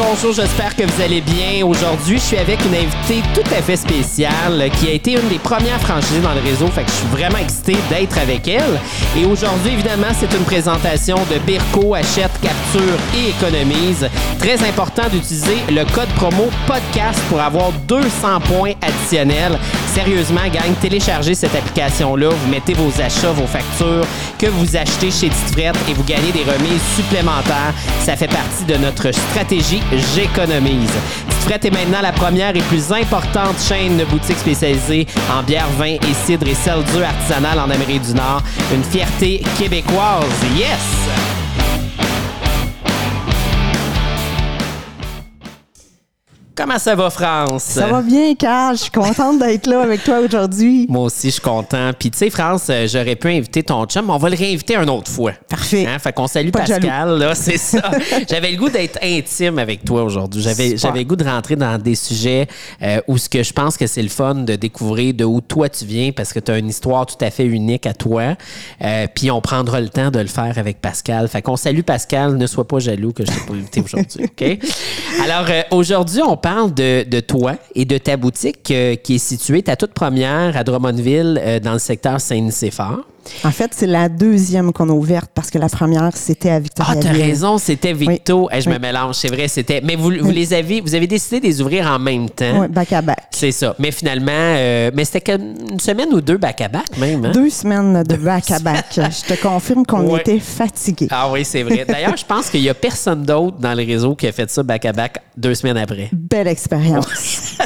bonjour, j'espère que vous allez bien. Aujourd'hui, je suis avec une invitée tout à fait spéciale qui a été une des premières franchisées dans le réseau, fait que je suis vraiment excité d'être avec elle. Et aujourd'hui, évidemment, c'est une présentation de Birko, achète, capture et économise. Très important d'utiliser le code promo podcast pour avoir 200 points additionnels. Sérieusement, gang, téléchargez cette application-là, vous mettez vos achats, vos factures que vous achetez chez Tite et vous gagnez des remises supplémentaires. Ça fait partie de notre stratégie J'économise. Frette est maintenant la première et plus importante chaîne de boutiques spécialisées en bière, vin et cidre et sel dur artisanal en Amérique du Nord. Une fierté québécoise. Yes! Comment ça va, France? Ça va bien, Carl. Je suis contente d'être là avec toi aujourd'hui. Moi aussi, je suis content. Puis, tu sais, France, euh, j'aurais pu inviter ton chum, mais on va le réinviter une autre fois. Parfait. Hein? Fait qu'on salue Pas Pascal, là, c'est ça. J'avais le goût d'être intime avec toi aujourd'hui. J'avais, j'avais le goût de rentrer dans des sujets euh, où ce que je pense que c'est le fun de découvrir de où toi tu viens parce que tu as une histoire tout à fait unique à toi. Euh, puis on prendra le temps de le faire avec Pascal. Fait qu'on salue Pascal. Ne sois pas jaloux que je t'ai pas invité aujourd'hui, OK? Alors, euh, aujourd'hui, on parle de, de toi et de ta boutique euh, qui est située, ta toute première à Drummondville, euh, dans le secteur Saint-Nicéphore. En fait, c'est la deuxième qu'on a ouverte parce que la première, c'était à Ah, Victoria. t'as raison, c'était Victo. Oui. Hey, je me mélange, c'est vrai, c'était. Mais vous, vous les avez, vous avez décidé de les ouvrir en même temps. Oui, back à back. C'est ça. Mais finalement, euh, mais c'était une semaine ou deux back à back même. hein? Deux semaines de back à back. Je te confirme qu'on était fatigués. Ah oui, c'est vrai. D'ailleurs, je pense qu'il y a personne d'autre dans le réseau qui a fait ça back à back deux semaines après. Belle expérience.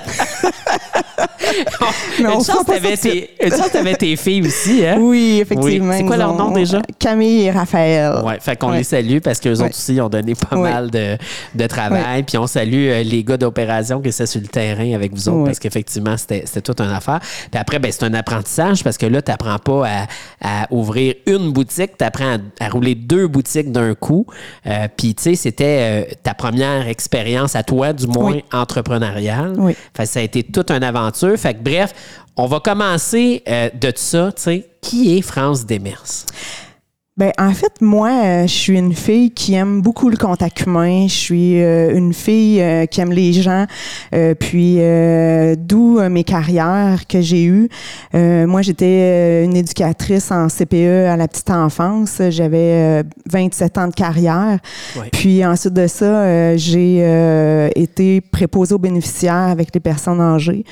Une chance, t'avais tes, une chance, t'avais tes filles aussi, hein? Oui, effectivement. Oui. C'est quoi leur nom déjà? Camille et Raphaël. Ouais, fait qu'on Ouais. les salue parce qu'eux Ouais. autres aussi ont donné pas Ouais. mal de, de travail. Puis on salue euh, les gars d'opération qui étaient sur le terrain avec vous autres parce qu'effectivement, c'était c'était toute une affaire. Puis après, ben, c'est un apprentissage parce que là, tu n'apprends pas à, à ouvrir une boutique, tu apprends à, à rouler deux boutiques d'un coup. Euh, Puis, tu sais, c'était euh, ta première expérience à toi, du moins Oui. entrepreneuriale. Oui. Fait que ça a été toute une aventure. Fait que bref, on va commencer euh, de ça, tu. Qui est France Demers? Ben, en fait, moi, euh, je suis une fille qui aime beaucoup le contact humain. Je suis euh, une fille euh, qui aime les gens. Euh, puis, euh, d'où mes carrières que j'ai eues. Euh, moi, j'étais une éducatrice en CPE à la petite enfance. J'avais euh, 27 ans de carrière. Ouais. Puis, ensuite de ça, j'ai euh, été préposée aux bénéficiaires avec les personnes âgées.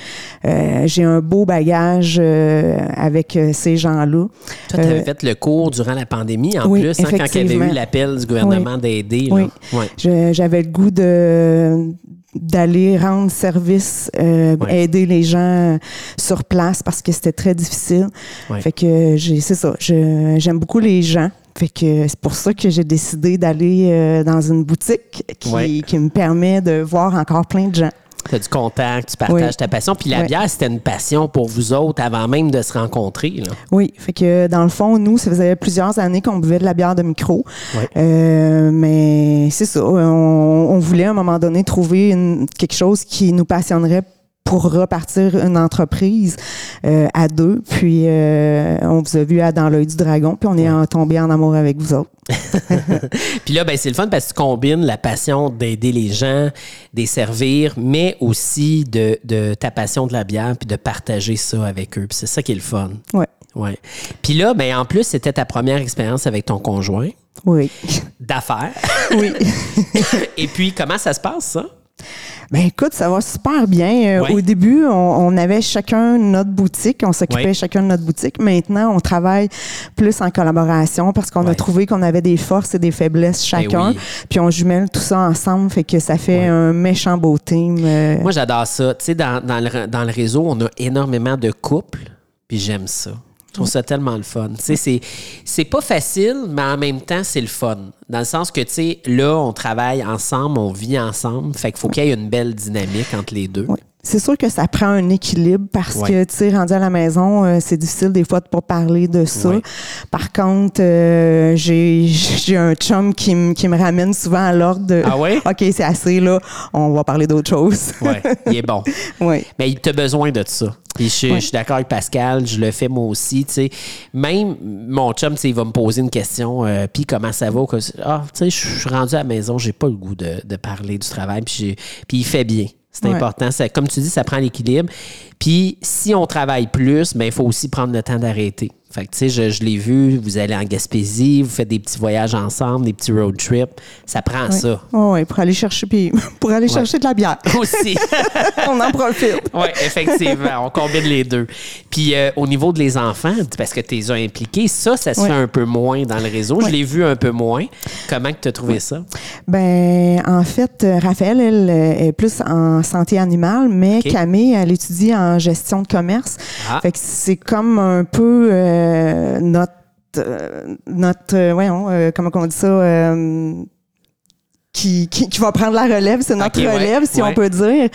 Euh, j'ai un beau bagage euh, avec ces gens-là. Toi, tu avais fait le cours durant la pandémie en oui, plus, hein, quand il y avait eu l'appel du gouvernement d'aider. Oui. Ouais. J'avais le goût de d'aller rendre service, euh, Ouais. aider les gens sur place parce que c'était très difficile. Ouais. Fait que j'ai c'est ça, j'aime beaucoup les gens. Fait que c'est pour ça que j'ai décidé d'aller euh, dans une boutique qui, Ouais. qui me permet de voir encore plein de gens. Tu as du contact, tu partages Oui. ta passion. Puis la bière, c'était une passion pour vous autres avant même de se rencontrer. Là. Oui, fait que dans le fond, nous, ça faisait plusieurs années qu'on buvait de la bière de micro. Euh, mais c'est ça, on, on voulait à un moment donné trouver une- quelque chose qui nous passionnerait pour repartir une entreprise euh, à deux. Puis euh, on vous a vu à Dans l'œil du dragon, puis on est tombé en amour avec vous autres. Puis là, ben, c'est le fun parce que tu combines la passion d'aider les gens, des servir, mais aussi de, de ta passion de la bière puis de partager ça avec eux. Puis c'est ça qui est le fun. Ouais. Ouais. Puis là, ben, en plus, c'était ta première expérience avec ton conjoint Oui. d'affaires. oui. Et puis, comment ça se passe, ça? Ben écoute, ça va super bien. Euh, Ouais. Au début, on, on avait chacun notre boutique, on s'occupait Ouais. chacun de notre boutique. Maintenant, on travaille plus en collaboration parce qu'on Ouais. a trouvé qu'on avait des forces et des faiblesses chacun. oui. Puis on jumelle tout ça ensemble, fait que ça fait un méchant beau team. euh, Moi, j'adore ça. Tu sais, dans, dans le, dans le réseau, on a énormément de couples, puis j'aime ça. Je trouve ça tellement le fun. C'est, c'est pas facile, mais en même temps, c'est le fun. Dans le sens que, tu sais, là, on travaille ensemble, on vit ensemble. Fait qu'il faut qu'il y ait une belle dynamique entre les deux. Oui. C'est sûr que ça prend un équilibre parce Ouais. que, tu sais, rendu à la maison, euh, c'est difficile des fois de pas parler de ça. Ouais. Par contre, euh, j'ai j'ai un chum qui, me- qui me ramène souvent à l'ordre de Ah ouais? OK, c'est assez, là, on va parler d'autre chose. Ouais, il est bon. oui. Mais il t'a besoin de ça. Puis je, Ouais. je suis d'accord avec Pascal, je le fais moi aussi. tu sais. Même mon chum, tu sais, il va me poser une question, euh, puis comment ça va? Ah, tu sais, je suis rendu à la maison, j'ai pas le goût de, de parler du travail, puis il fait bien. C'est Ouais. important. Ça- comme tu dis, ça prend l'équilibre. Puis si on travaille plus, ben, il faut aussi prendre le temps d'arrêter. Fait que, tu sais, je, je l'ai vu, vous allez en Gaspésie, vous faites des petits voyages ensemble, des petits road trips. Ça prend ça. Oui, pour aller chercher puis pour aller chercher de la bière. Aussi. on en profite. Oui, effectivement. On combine les deux. Puis euh, au niveau de les enfants, parce que tu les as impliqués, ça, ça se fait un peu moins dans le réseau. Je l'ai vu un peu moins. Comment tu as trouvé ça? Ben, en fait, euh, Raphaël, elle, euh, est plus en santé animale, mais. Camille, elle étudie en gestion de commerce. Ah. Fait que c'est comme un peu euh, notre, euh, notre, euh, voyons, euh, comment on dit ça, qui, qui, qui va prendre la relève, c'est notre ouais, relève, si ouais. on peut dire.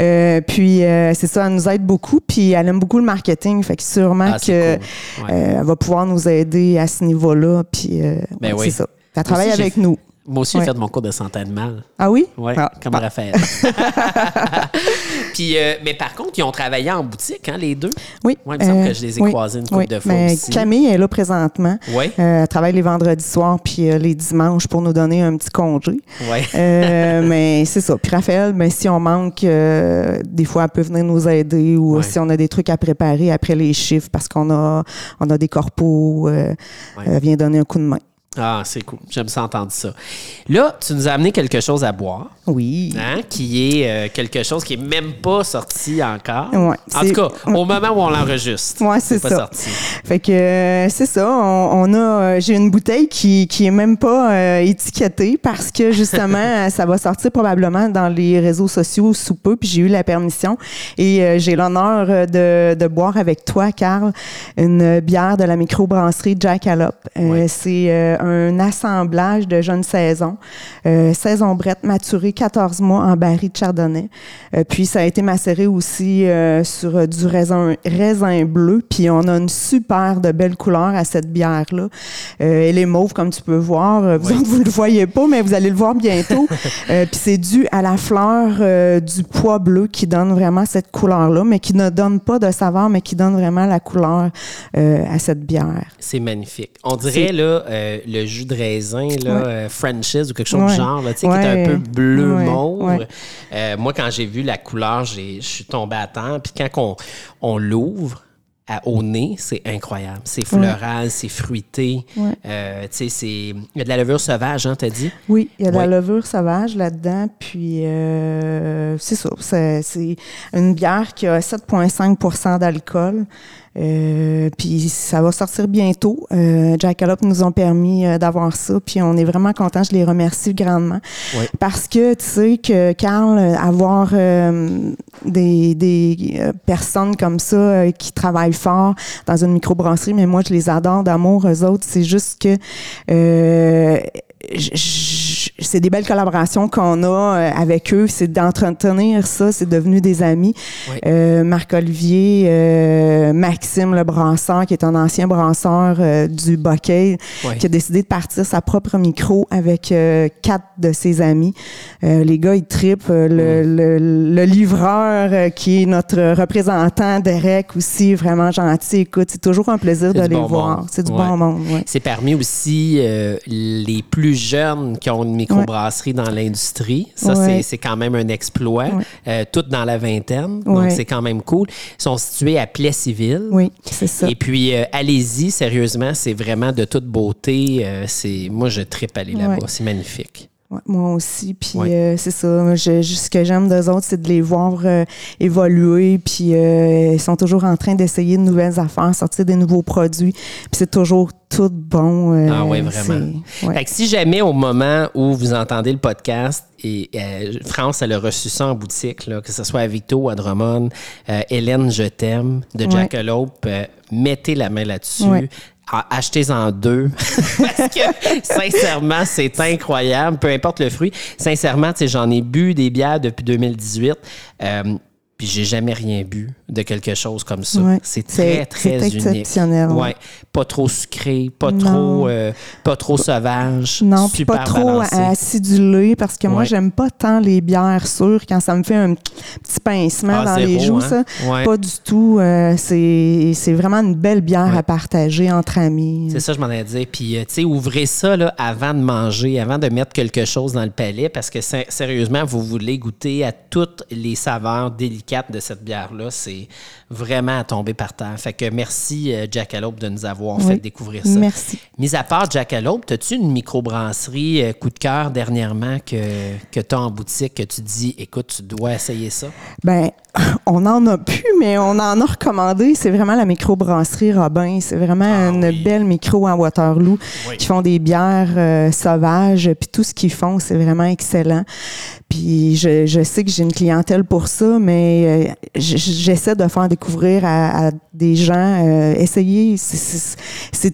Euh, puis euh, c'est ça, elle nous aide beaucoup, puis elle aime beaucoup le marketing, fait que sûrement Ah, que c'est cool. Ouais. euh, elle va pouvoir nous aider à ce niveau-là, puis Ben oui. c'est ça. Elle travaille avec nous. Moi aussi, j'ai Ouais. fait mon cours de santé animale. Ah oui? Oui, Ah, comme ah. Raphaël. Puis, euh, mais par contre, ils ont travaillé en boutique, hein, les deux? Oui. Ouais, il me semble Euh, que je les ai oui, croisés une couple oui. de fois Mais aussi. Camille est là présentement. Oui, Euh, elle travaille les vendredis soirs puis euh, les dimanches pour nous donner un petit congé. oui. Euh, mais c'est ça. Puis Raphaël, ben, si on manque, euh, des fois, elle peut venir nous aider ou si on a des trucs à préparer après les chiffres parce qu'on a, on a des corpos, euh, elle vient donner un coup de main. Ah, c'est cool. J'aime ça entendre ça. Là, tu nous as amené quelque chose à boire. Oui. hein, qui est euh, quelque chose qui est même pas sorti encore. Ouais, en tout cas, au moment où on l'enregistre. Ouais, c'est ça. sorti. Fait que euh, c'est ça. On, on a, euh, j'ai une bouteille qui qui est même pas euh, étiquetée parce que justement ça va sortir probablement dans les réseaux sociaux sous peu. Puis j'ai eu la permission et j'ai l'honneur de, de boire avec toi, Carl, une bière de la microbrasserie Jackalope. Ouais. C'est un assemblage de jeunes saisons, euh, saison brette maturée 14 mois en baril de chardonnay. Euh, puis ça a été macéré aussi euh, sur du raisin, raisin bleu. Puis on a une super de belle couleur à cette bière-là. Elle est mauve, comme tu peux voir. Vous Oui. autres, vous ne le voyez pas, mais vous allez le voir bientôt. Puis c'est dû à la fleur du pois bleu qui donne vraiment cette couleur-là, mais qui ne donne pas de saveur, mais qui donne vraiment la couleur euh, à cette bière. C'est magnifique. On dirait là, euh, le jus de raisin, là, Ouais. euh, French's ou quelque chose Ouais. du genre, là, tu sais, qui est un peu bleu mauve. Euh, moi, quand j'ai vu la couleur, je suis tombé à temps. Puis quand on, on l'ouvre, à- au nez, c'est incroyable. C'est floral, c'est fruité. Ouais. Euh, c'est... Il y a de la levure sauvage, hein, t'as dit? Oui, il y a de Ouais. la levure sauvage là-dedans, puis euh, c'est ça. C'est une bière qui a 7,5% d'alcool. Euh, puis ça va sortir bientôt. Euh, Jackalope nous ont permis euh, d'avoir ça, puis on est vraiment contents. Je les remercie grandement parce que tu sais que Carl, euh, avoir euh, des, des personnes comme ça qui travaillent fort dans une microbrasserie, mais moi je les adore d'amour eux autres. C'est juste que euh, c'est des belles collaborations qu'on a euh, avec eux. C'est d'entretenir ça. C'est devenu des amis. Ouais. Euh, Marc-Olivier, euh, Maxime le brasseur, qui est un ancien brasseur euh, du Ouais. qui a décidé de partir sa propre micro avec euh, quatre de ses amis. Euh, les gars, ils tripent. Le, Mm. le- le livreur, qui est notre représentant, Derek, aussi, vraiment gentil. Écoute, c'est toujours un plaisir de les bon voir. C'est du bon monde. C'est parmi aussi euh, les plus jeunes qui ont une microbrasserie dans l'industrie. Ça, Ouais. c'est- c'est quand même un exploit. Ouais. Euh, toutes dans la vingtaine. Donc, Ouais. c'est quand même cool. Ils sont situés à Plessisville. Oui, c'est ça. Et puis, euh, allez-y, sérieusement, c'est vraiment de toute beauté. Euh, c'est Moi, je tripe aller là-bas. Ouais. C'est magnifique. Ouais, moi aussi. Puis Ouais. euh, c'est ça. Je, je- ce que j'aime d'eux autres, c'est de les voir euh, évoluer. Puis euh, ils sont toujours en train d'essayer de nouvelles affaires, sortir des nouveaux produits. Puis c'est toujours tout bon. Ah ouais, vraiment. ouais. Fait que si jamais au moment où vous entendez le podcast, et France, elle a reçu ça en boutique, là, que ce soit à Victo ou à Drummond, Hélène, je t'aime, de. Jackalope, euh, mettez la main là-dessus. Achetez-en deux. Parce que, sincèrement, c'est incroyable. Peu importe le fruit. Sincèrement, j'en ai bu des bières depuis 2018. Euh, puis j'ai jamais rien bu de quelque chose comme ça. Ouais. C'est très, très unique. exceptionnel, ouais. Ouais. Pas trop sucré, pas Non. trop, euh, pas trop sauvage. Non, super pas trop balancé. acidulé parce que moi, j'aime pas tant les bières sûres quand ça me fait un petit pincement Ah, dans zéro, les joues, hein? ça. Ouais. Pas du tout. euh, c'est vraiment une belle bière à partager entre amis. C'est ça, je m'en ai dit. Puis, euh, tu sais, ouvrez ça là, avant de manger, avant de mettre quelque chose dans le palais, parce que sé- sérieusement, vous voulez goûter à toutes les saveurs délicates de cette bière-là. C'est vraiment à tomber par terre. Fait que merci, euh, Jackalope, de nous avoir Oui. fait découvrir ça. Merci. Mis à part Jackalope, as-tu une microbrasserie euh, coup de cœur dernièrement que, que tu as en boutique que tu dis, écoute, tu dois essayer ça? Ben, on en a plus, mais on en a recommandé. C'est vraiment la microbrasserie Robin. C'est vraiment Ah une oui. belle micro à Waterloo Oui. qui font des bières euh, sauvages. Puis tout ce qu'ils font, c'est vraiment excellent. Puis je, je sais que j'ai une clientèle pour ça, mais euh, j'essaie de faire découvrir à, à des gens, euh, essayer. C'est-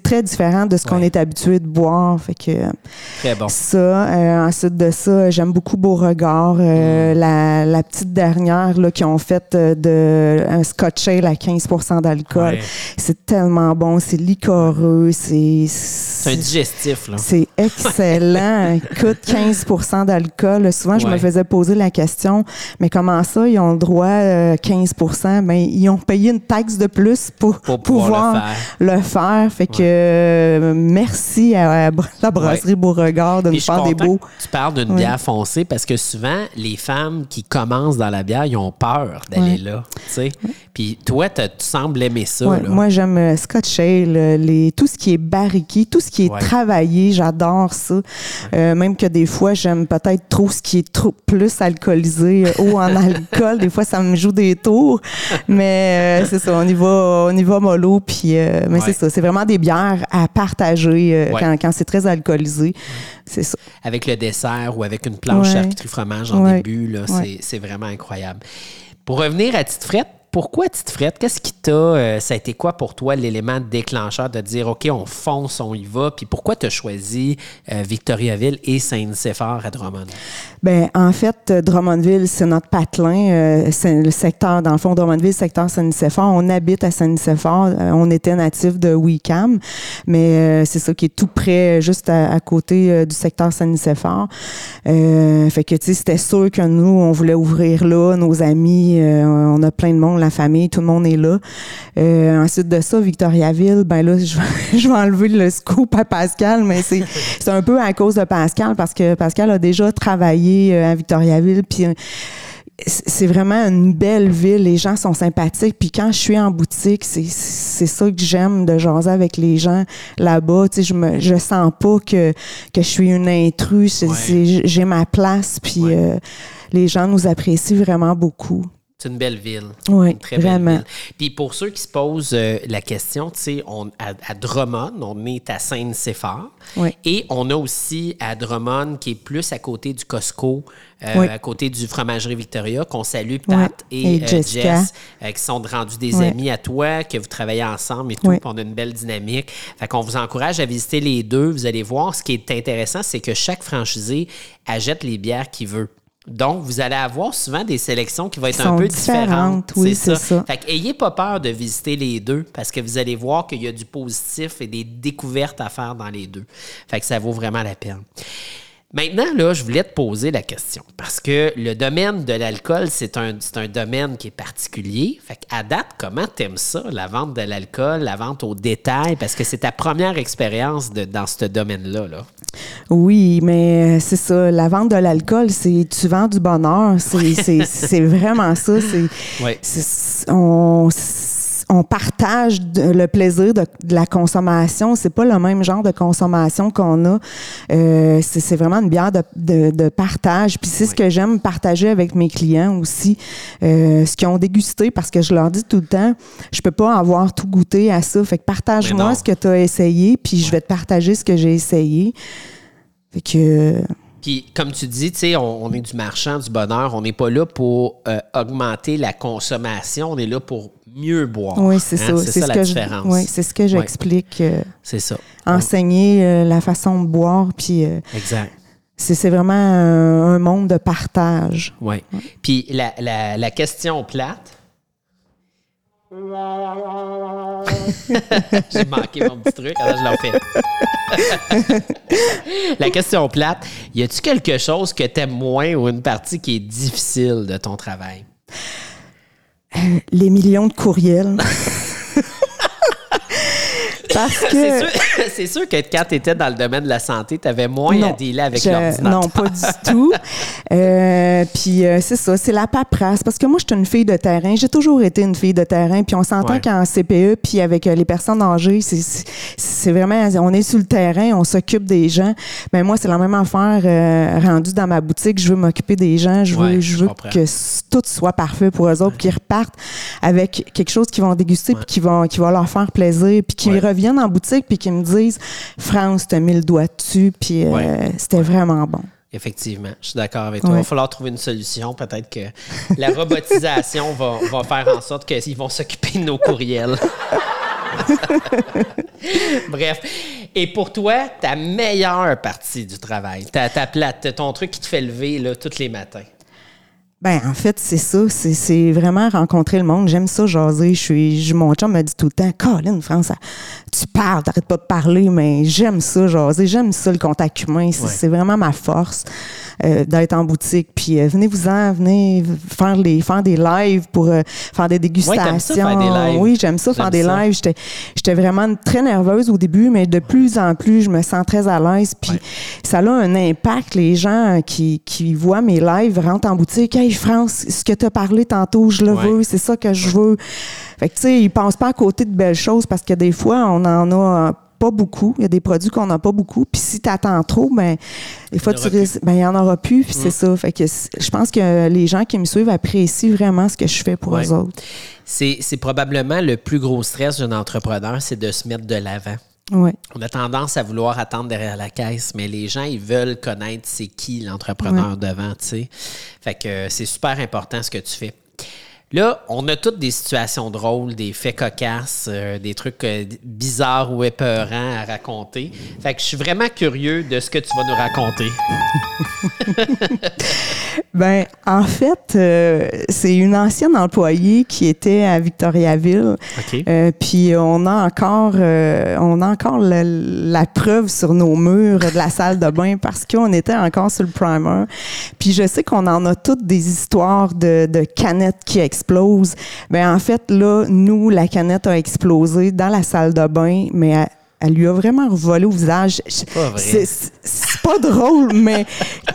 très différent de ce qu'on Ouais. est habitué de boire. Fait que Très bon. ça, euh, ensuite de ça, j'aime beaucoup Beauregard. euh, Mm. la, la petite dernière là, qui ont fait de un Scotch Ale à 15% d'alcool. Ouais. C'est tellement bon, c'est liquoreux, c'est C'est un digestif, là. c'est excellent. Écoute, 15% d'alcool. Souvent, je me faisais poser la question, mais comment ça, ils ont le droit à 15% Ben, ils ont payé une taxe de plus pour, Pour pouvoir le faire. le faire. Fait que euh, merci à la brasserie Beauregard de nous faire des beaux. Tu parles d'une bière foncée parce que souvent, les femmes qui commencent dans la bière, ils ont peur d'aller là. tu sais. Puis toi, tu sembles aimer ça. Là. moi, j'aime euh, Scotch Ale, euh, les, tout ce qui est barriqué, tout ce qui est travaillé, j'adore ça. Euh, même que des fois, j'aime peut-être trop ce qui est trop plus alcoolisé, haut en alcool. Des fois, ça me joue des tours. Mais euh, c'est ça, on y va, on y va mollo. Puis, euh, mais Ouais. c'est ça, c'est vraiment des bières à partager euh, Ouais. quand, quand c'est très alcoolisé. C'est ça. Avec le dessert ou avec une planche charcuterie fromage en début, là, Ouais. c'est- c'est vraiment incroyable. Pour revenir à Tite Frette, pourquoi Tite Frette? Qu'est-ce qui t'a. euh, ça a été quoi pour toi l'élément déclencheur de dire OK, on fonce, on y va? Puis pourquoi tu as choisi euh, Victoriaville et Saint-Nicéphore à Drummond? Ben, en fait, euh, Drummondville, c'est notre patelin. c'est le secteur, dans le fond, Drummondville, secteur Saint-Nicéphore. On habite à Saint-Nicéphore. Euh, on était natif de Wicam, mais c'est ça qui est tout près, juste à, côté du secteur Saint-Nicéphore. Euh, fait que, tu sais, c'était sûr que nous, on voulait ouvrir là. Nos amis, on a plein de monde, la famille, tout le monde est là. Euh, ensuite de ça, Victoriaville, ben là, je, vais- je vais enlever le scoop à Pascal, mais c'est c'est un peu à cause de Pascal parce que Pascal a déjà travaillé euh, à Victoriaville, puis euh, c'est vraiment une belle ville. Les gens sont sympathiques. Puis quand je suis en boutique, c'est c'est ça que j'aime de jaser avec les gens là-bas. Tu sais, je me je sens pas que que je suis une intruse. Ouais. J'ai ma place. Puis Ouais. euh, les gens nous apprécient vraiment beaucoup. C'est une belle ville. Oui, Une très belle vraiment. ville. Puis pour ceux qui se posent euh, la question, tu sais, on- à, à Drummond, on est à Sainte-Séphore. Oui. Et on a aussi à Drummond, qui est plus à côté du Costco, euh, Oui. à côté du Fromagerie Victoria, qu'on salue Pat et, Et euh. Jess, qui sont rendus des amis à toi, que vous travaillez ensemble et tout, on a une belle dynamique. Fait qu'on vous encourage à visiter les deux. Vous allez voir, ce qui est intéressant, c'est que chaque franchisé achète les bières qu'il veut. Donc, vous allez avoir souvent des sélections qui vont être un peu différentes. différentes, oui, c'est ça. Fait que ayez pas peur de visiter les deux parce que vous allez voir qu'il y a du positif et des découvertes à faire dans les deux. Fait que ça vaut vraiment la peine. Maintenant, là, je voulais te poser la question parce que le domaine de l'alcool, c'est un, c'est un domaine qui est particulier. Fait qu'à date, comment t'aimes ça, la vente de l'alcool, la vente au détail? Parce que c'est ta première expérience dans ce domaine-là. Là. Oui, mais euh, c'est ça. La vente de l'alcool, c'est tu vends du bonheur. C'est c'est- c'est vraiment ça. C'est Ouais. On partage de- le plaisir de, de la consommation. C'est pas le même genre de consommation qu'on a. Euh, c'est vraiment une bière de, de, partage. Puis c'est ce que j'aime partager avec mes clients aussi, euh, ce qu'ils ont dégusté, parce que je leur dis tout le temps, je peux pas avoir tout goûté à ça. Fait que partage-moi ce que tu as essayé, puis je vais te partager ce que j'ai essayé. Fait que Puis, comme tu dis, tu sais, on, on est du marchand du bonheur. On n'est pas là pour euh, augmenter la consommation. On est là pour mieux boire. oui, c'est Hein? ça. C'est ça ce la que différence. Je, oui, c'est ce que j'explique. euh, C'est ça. enseigner euh, la façon de boire, puis euh, Exact. c'est vraiment un, monde de partage. Oui. Puis la, la, la question plate, J'ai manqué mon petit truc, alors je l'ai fait. La question plate, y a-tu quelque chose que tu aimes moins ou une partie qui est difficile de ton travail? Les millions de courriels. Parce que. C'est sûr, que quand tu étais dans le domaine de la santé, tu avais moins à dealer avec l'ordinateur. Non, pas du tout. Euh, puis euh, c'est ça, c'est la paperasse. Parce que moi, je suis une fille de terrain. J'ai toujours été une fille de terrain. Puis on s'entend qu'en CPE, puis avec euh, les personnes âgées, c'est vraiment. On est sur le terrain, on s'occupe des gens. Mais moi, c'est la même affaire rendue dans ma boutique. Je veux m'occuper des gens. Je veux, je veux que tout soit parfait pour eux autres, qu'ils repartent avec quelque chose qu'ils vont déguster, puis qui va leur faire plaisir, puis qu'ils reviennent en boutique puis qu'ils me disent France, t'as mis le doigt dessus, puis euh, c'était vraiment bon. Effectivement, je suis d'accord avec toi. Il va falloir trouver une solution. Peut-être que la robotisation va, va, faire en sorte qu'ils vont s'occuper de nos courriels. Bref. Et pour toi, ta meilleure partie du travail, ta, ta plate, ton truc qui te fait lever là, tous les matins? Ben, en fait, c'est ça. C'est vraiment rencontrer le monde. J'aime ça, jaser. Je suis, mon chum me dit tout le temps, Colin, France, tu parles, t'arrêtes pas de parler, mais j'aime ça, jaser. J'aime ça, le contact humain. C'est vraiment ma force. Euh, d'être en boutique. Puis euh, venez-vous-en, venez faire, les, faire des lives pour euh, faire des dégustations. Oui, j'aime ça, faire des lives. J'étais vraiment très nerveuse au début, mais de plus en plus, je me sens très à l'aise. Puis ça a un impact. Les gens qui, qui voient mes lives rentrent en boutique. Hey, France, ce que tu as parlé tantôt, je le veux, c'est ça que je veux. Fait que, tu sais, ils pensent pas à côté de belles choses parce que des fois, on en a pas beaucoup. Il y a des produits qu'on n'a pas beaucoup. Puis si tu attends trop, ben, des fois, tu ben, il n'y en aura plus. Puis c'est mm. ça. Fait que je pense que les gens qui me suivent apprécient vraiment ce que je fais pour eux autres. C'est probablement le plus gros stress d'un entrepreneur, c'est de se mettre de l'avant. Ouais. On a tendance à vouloir attendre derrière la caisse, mais les gens, ils veulent connaître c'est qui l'entrepreneur devant, tu sais. Fait que c'est super important ce que tu fais. Là, on a toutes des situations drôles, des faits cocasses, euh, des trucs euh, bizarres ou épeurants à raconter. Fait que je suis vraiment curieux de ce que tu vas nous raconter. ben, en fait, euh, c'est une ancienne employée qui était à Victoriaville. puis on a encore, on a encore la, preuve sur nos murs de la salle de bain parce qu'on était encore sur le primer. Puis je sais qu'on en a toutes des histoires de, de canettes qui explose. Ben en fait là, nous la canette a explosé dans la salle de bain, mais elle, lui a vraiment volé au visage. C'est pas, pas drôle, mais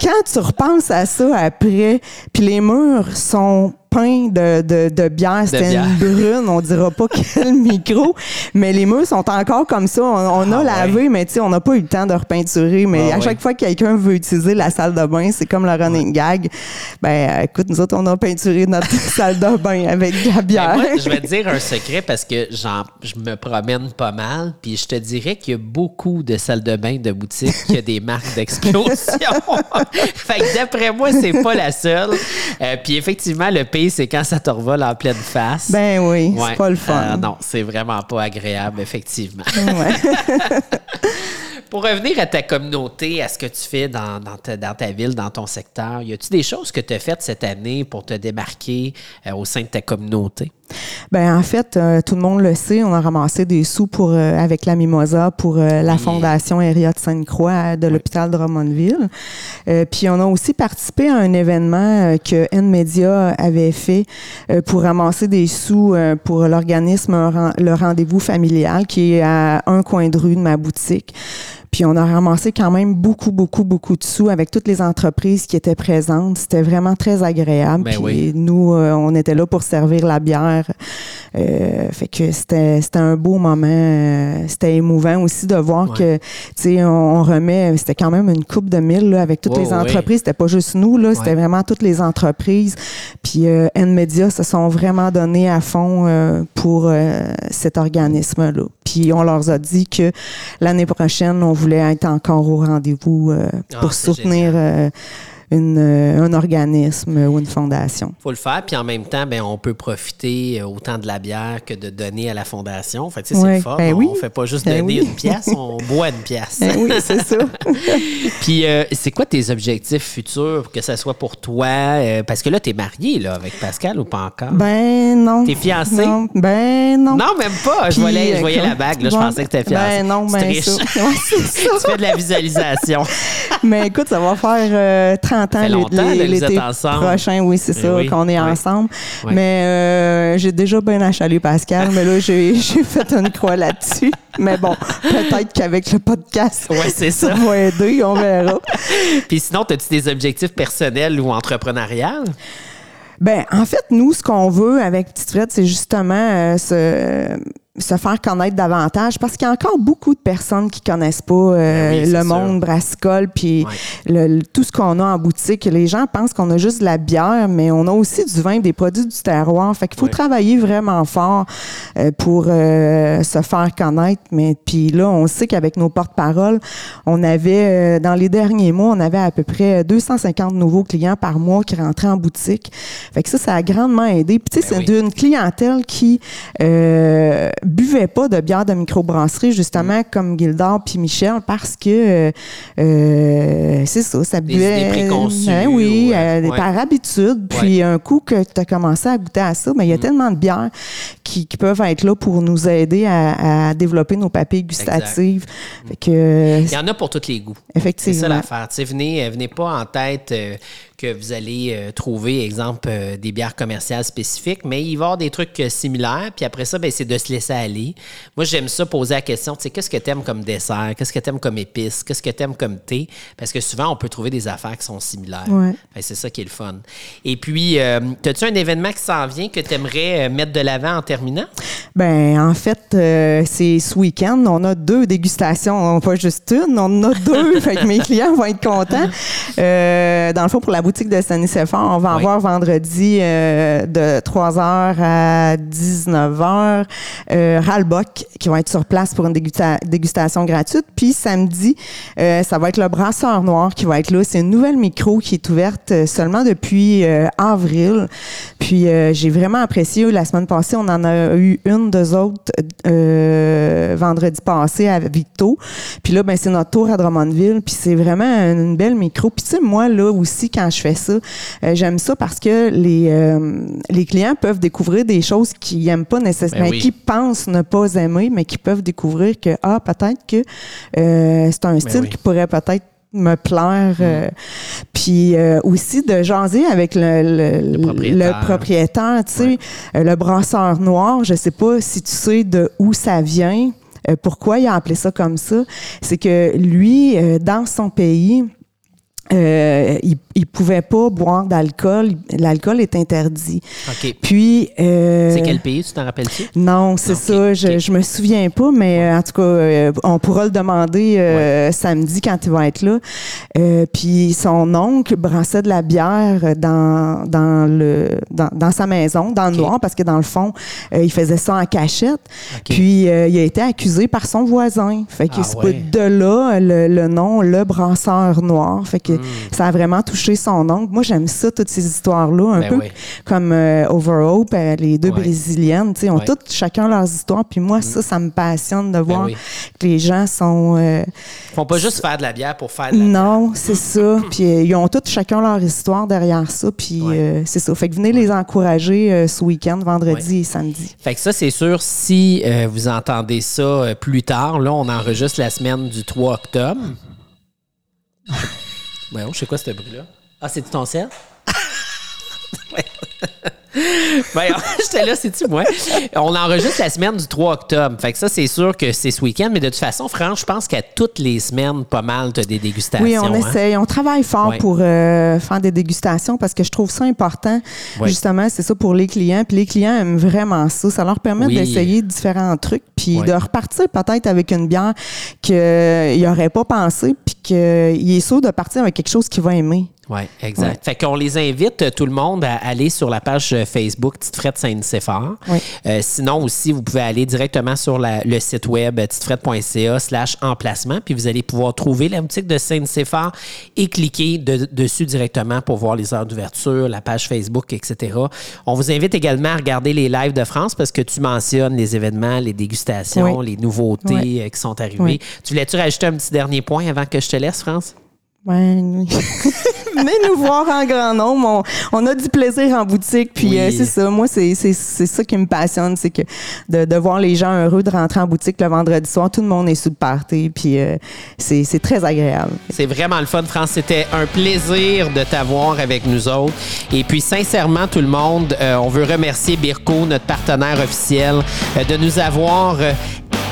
quand tu repenses à ça après, puis les murs sont pain de, de, de bière. C'était une brune, on dira pas quel micro. Mais les murs sont encore comme ça. On, a ah lavé, mais tu sais, on n'a pas eu le temps de repeinturer. Mais ah à chaque fois que quelqu'un veut utiliser la salle de bain, c'est comme le running gag. Ben, écoute, nous autres, on a peinturé notre salle de bain avec de la ben, bière. je vais te dire un secret parce que je me promène pas mal. Puis je te dirais qu'il y a beaucoup de salles de bain de boutiques qui ont des marques d'explosion. fait que d'après moi, c'est pas la seule. Euh, puis effectivement, le pays c'est quand ça te revole en pleine face. Ben oui, c'est pas le fun. Euh, non, c'est vraiment pas agréable, effectivement. Pour revenir à ta communauté, à ce que tu fais dans, ta, ville, dans ton secteur, y a-t-il des choses que tu as faites cette année pour te démarquer euh, au sein de ta communauté? Ben en fait, euh, tout le monde le sait, on a ramassé des sous pour euh, avec la Mimosa pour la fondation Henriette Sainte-Croix de l'hôpital de Drummondville. puis on a aussi participé à un événement que N-Media avait fait pour ramasser des sous pour l'organisme Le Rendez-vous familial qui est à un coin de rue de ma boutique. Puis on a ramassé quand même beaucoup, beaucoup, beaucoup de sous avec toutes les entreprises qui étaient présentes. C'était vraiment très agréable. Ben puis nous, euh, on était là pour servir la bière. Euh, fait que c'était, c'était un beau moment. Euh, c'était émouvant aussi de voir que, tu sais, on, remet, c'était quand même une coupe de mille là, avec toutes les entreprises. C'était pas juste nous, là, c'était vraiment toutes les entreprises. Puis euh, N-Media se sont vraiment donnés à fond pour cet organisme-là. Puis on leur a dit que l'année prochaine, on voulait être encore au rendez-vous euh, pour ah, soutenir euh, euh, un organisme ou une fondation. faut le faire, puis en même temps, ben, on peut profiter euh, autant de la bière que de donner à la fondation. Fait c'est fort. Ben on oui. fait pas juste ben donner une pièce, on boit une pièce. Ben oui, c'est ça. puis euh, c'est quoi tes objectifs futurs, que ce soit pour toi? Parce que là, tu es marié là, avec Pascal ou pas encore? Ben non. T'es fiancé? Non, ben non. Non, même pas. Je voyais, je voyais la bague, là, je pensais que t'étais fiancé. Ben non, ben ça. Tu fais de la visualisation. Mais écoute, ça va faire 30 40 ans l'été prochain, oui, c'est eh ça, qu'on est ensemble. Mais euh, j'ai déjà bien achalé Pascal, mais là, j'ai fait une croix là-dessus. Mais bon, peut-être qu'avec le podcast, ouais, ça. ça va aider, on verra. Puis sinon, as-tu des objectifs personnels ou entrepreneuriales? Ben, en fait, nous, ce qu'on veut avec Petite Frette, c'est justement euh, se, se faire connaître davantage parce qu'il y a encore beaucoup de personnes qui connaissent pas euh, Ben oui, le monde brassicole puis Ouais. le- le- tout ce qu'on a en boutique. Les gens pensent qu'on a juste de la bière, mais on a aussi du vin, des produits du terroir. Fait qu'il faut Ouais. travailler vraiment fort euh, pour euh, se faire connaître. Mais puis là, on sait qu'avec nos porte-paroles, on avait euh, dans les derniers mois, on avait à peu près 250 nouveaux clients par mois qui rentraient en boutique. Fait que ça, ça a grandement aidé. Puis tu sais, Ben c'est oui. d'une clientèle qui euh, buvait pas de bière de microbrasserie, justement Mm. comme Gildard puis Michel, parce que euh, euh, c'est ça, ça Des buvait. Ben oui, ou, euh, euh, ouais. par habitude. Puis un coup que tu as commencé à goûter à ça, mais il y a tellement de bières qui, qui peuvent être là pour nous aider à, à développer nos papilles gustatives. Fait que, Il y en a pour tous les goûts. C'est ça effectivement. l'affaire. Venez, euh, venez pas en tête euh, que vous allez euh, trouver, exemple, euh, des bières commerciales spécifiques, mais il va y avoir des trucs euh, similaires. Puis après ça, ben, c'est de se laisser aller. Moi, j'aime ça poser la question, tu sais, qu'est-ce que tu aimes comme dessert? Qu'est-ce que tu aimes comme épice? Qu'est-ce que tu aimes comme thé? Parce que souvent, on peut trouver des affaires qui sont similaires. Ouais. C'est ça qui est le fun. Et puis, as-tu un événement qui s'en vient que tu aimerais mettre de l'avant en terminant? Ben, en fait, c'est ce week-end. On a deux dégustations, pas juste une, on en a deux. fait que mes clients vont être contents. Dans le fond, pour la boutique de Saint-Nicéphore, on va en Oui. voir vendredi euh, de 3h à 19h. Euh, Ralbock, qui vont être sur place pour une dégusta- dégustation gratuite. Puis samedi, euh, ça va être le Brasseur Noir qui va être là. C'est une nouvelle micro qui est ouverte euh, seulement depuis euh, avril. Puis j'ai vraiment apprécié. La semaine passée, on en a eu une, deux autres vendredi passé à Victo. Puis là, ben c'est notre tour à Drummondville. Puis c'est vraiment une belle micro. Puis tu sais, moi, là aussi, quand je fais ça, euh, j'aime ça parce que les, euh, les clients peuvent découvrir des choses qu'ils n'aiment pas nécessairement, Ben oui. qu'ils pensent ne pas aimer, mais qui peuvent découvrir que, ah, peut-être que euh, c'est un style Ben oui. qui pourrait peut-être me plaire. euh, puis euh, aussi de jaser avec le, le, Le propriétaire. le propriétaire, tu sais, euh, le brasseur noir, je sais pas si tu sais de où ça vient, pourquoi il a appelé ça comme ça. C'est que lui, dans son pays, euh, il, il pouvait pas boire d'alcool. L'alcool est interdit. OK. Puis euh, C'est quel pays, tu t'en rappelles-tu? non, c'est ça. Je, je me souviens pas, mais euh, en tout cas, euh, on pourra le demander euh, samedi quand il va être là. Euh, puis son oncle brassait de la bière dans dans le dans, dans sa maison, dans le noir, parce que dans le fond, euh, il faisait ça en cachette. Puis euh, il a été accusé par son voisin. Fait que Ah c'est ouais. pas de là le, le nom, le brasseur noir. Fait que ça a vraiment touché son oncle. Moi, j'aime ça, toutes ces histoires-là, un Ben peu comme euh, Overhope, euh, les deux Ouais. brésiliennes, tu sais, ont Ouais. Mm. toutes chacun leurs histoires. Puis moi, ça, ça me passionne de voir oui. que les gens sont. euh, Ils font pas juste faire de la bière pour faire de la bière. non, c'est ça. Puis euh, ils ont toutes chacun leur histoire derrière ça. Puis Ouais. euh, c'est ça. Fait que venez les encourager euh, ce week-end, vendredi et samedi. Fait que ça, c'est sûr, si vous entendez ça plus tard, là, on enregistre la semaine du 3 octobre. Ouais, je sais quoi ce bruit-là? Ah, c'est ton sel? Ben, j'étais là, c'est-tu moi? On enregistre la semaine du 3 octobre. Fait que ça, c'est sûr que c'est ce week-end. Mais de toute façon, Franck, je pense qu'à toutes les semaines, pas mal, t'as des dégustations. Oui, on hein? essaye. On travaille fort Ouais. pour euh, faire des dégustations parce que je trouve ça important. Ouais. Justement, c'est ça pour les clients. Puis les clients aiment vraiment ça. Ça leur permet Oui. d'essayer différents trucs puis Ouais. de repartir peut-être avec une bière qu'ils n'auraient pas pensé puis qu'il est sûr de partir avec quelque chose qu'il va aimer. Oui, exact. Fait qu'on les invite, euh, tout le monde, à aller sur la page euh, Facebook Tite Frette Saint-Nicéphore. Oui. Euh, sinon aussi, vous pouvez aller directement sur la- le site web titefrette.ca slash emplacement, puis vous allez pouvoir trouver la boutique de Saint-Nicéphore et cliquer de- dessus directement pour voir les heures d'ouverture, la page Facebook, etc. On vous invite également à regarder les lives de France parce que tu mentionnes les événements, les dégustations, Oui. les nouveautés Oui. qui sont arrivées. Tu voulais-tu rajouter un petit dernier point avant que je te laisse, France? Venez nous voir en grand nombre. On, on a du plaisir en boutique. Puis Oui. euh, c'est ça. Moi, c'est c'est- c'est ça qui me passionne. C'est que de, de voir les gens heureux de rentrer en boutique le vendredi soir. Tout le monde est sous le party. Puis euh, c'est c'est très agréable. C'est vraiment le fun, France. C'était un plaisir de t'avoir avec nous autres. Et puis, sincèrement, tout le monde, euh, on veut remercier Birko, notre partenaire officiel, euh, de nous avoir euh,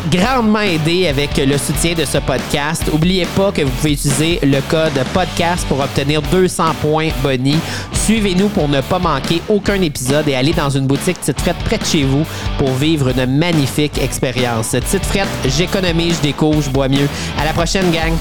grandement aidé avec le soutien de ce podcast. N'oubliez pas que vous pouvez utiliser le code podcast pour obtenir 200 points Bonnie. Suivez-nous pour ne pas manquer aucun épisode et allez dans une boutique Tite Frette près de chez vous pour vivre une magnifique expérience. Tite Frette, j'économise, je découvre, je bois mieux. À la prochaine, gang!